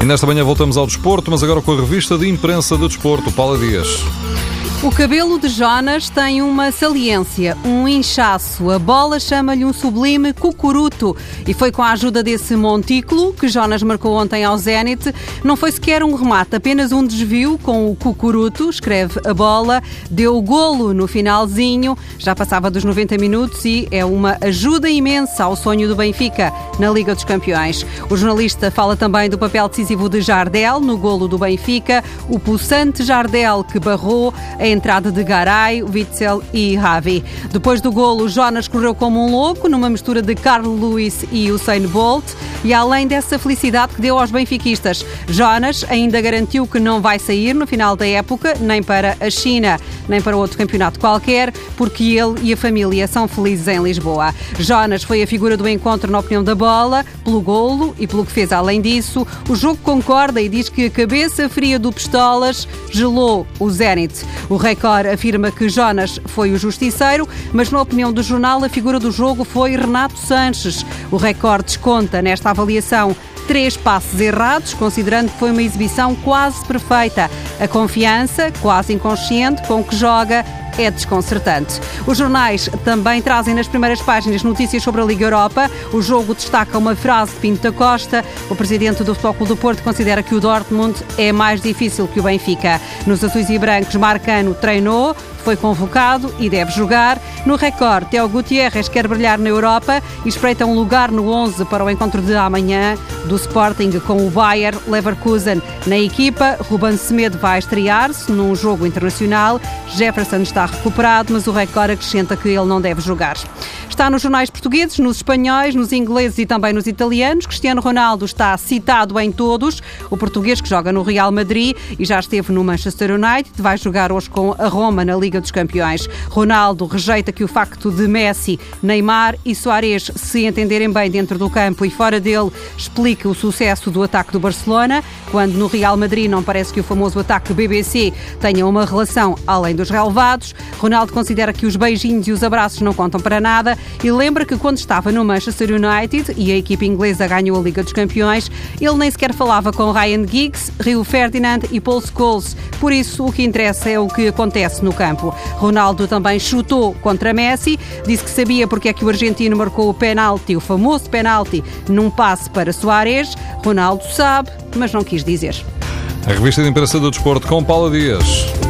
E nesta manhã voltamos ao desporto, mas agora com a revista de imprensa do desporto, Paula Dias. O cabelo de Jonas tem uma saliência, um inchaço. A bola chama-lhe um sublime cucuruto. E foi com a ajuda desse montículo que Jonas marcou ontem ao Zenit. Não foi sequer um remate, apenas um desvio com o cucuruto, escreve a bola. Deu o golo no finalzinho, já passava dos 90 minutos e é uma ajuda imensa ao sonho do Benfica na Liga dos Campeões. O jornalista fala também do papel decisivo de Jardel no golo do Benfica, o pulsante Jardel que barrou a entrada de Garay, Witzel e Ravi. Depois do golo, Jonas correu como um louco, numa mistura de Carl Lewis e Usain Bolt. E além dessa felicidade que deu aos benfiquistas, Jonas ainda garantiu que não vai sair no final da época, nem para a China, nem para outro campeonato qualquer, porque ele e a família são felizes em Lisboa. Jonas foi a figura do encontro na opinião da bola, pelo golo e pelo que fez além disso. O jogo concorda e diz que a cabeça fria do Pistolas gelou o Zenit. O Record afirma que Jonas foi o justiceiro, mas na opinião do jornal a figura do jogo foi Renato Sanches. O Record desconta nesta avaliação três passos errados, considerando que foi uma exibição quase perfeita. A confiança, quase inconsciente, com que joga é desconcertante. Os jornais também trazem nas primeiras páginas notícias sobre a Liga Europa. O jogo destaca uma frase de Pinto da Costa. O presidente do Futebol Clube do Porto considera que o Dortmund é mais difícil que o Benfica. Nos azuis e brancos, Marcano treinou, foi convocado e deve jogar. No Record, Teo Gutierrez quer brilhar na Europa e espreita um lugar no 11 para o encontro de amanhã do Sporting com o Bayer Leverkusen. Na equipa, Ruben Semedo vai estrear-se num jogo internacional. Jefferson está recuperado, mas o Record acrescenta que ele não deve jogar. Está nos jornais portugueses, nos espanhóis, nos ingleses e também nos italianos. Cristiano Ronaldo está citado em todos. O português que joga no Real Madrid e já esteve no Manchester United, vai jogar hoje com a Roma na Liga dos Campeões. Ronaldo rejeita que o facto de Messi, Neymar e Soares se entenderem bem dentro do campo e fora dele explique o sucesso do ataque do Barcelona, quando no Real Madrid não parece que o famoso ataque BBC tenha uma relação além dos relevados. Ronaldo considera que os beijinhos e os abraços não contam para nada e lembra que quando estava no Manchester United e a equipe inglesa ganhou a Liga dos Campeões, ele nem sequer falava com Ryan Giggs, Rio Ferdinand e Paul Scholes. Por isso, o que interessa é o que acontece no Ronaldo também chutou contra Messi, disse que sabia porque é que o argentino marcou o penalti, o famoso penalti, num passe para Soares. Ronaldo sabe, mas não quis dizer. A revista de imprensa do desporto com Paula Dias.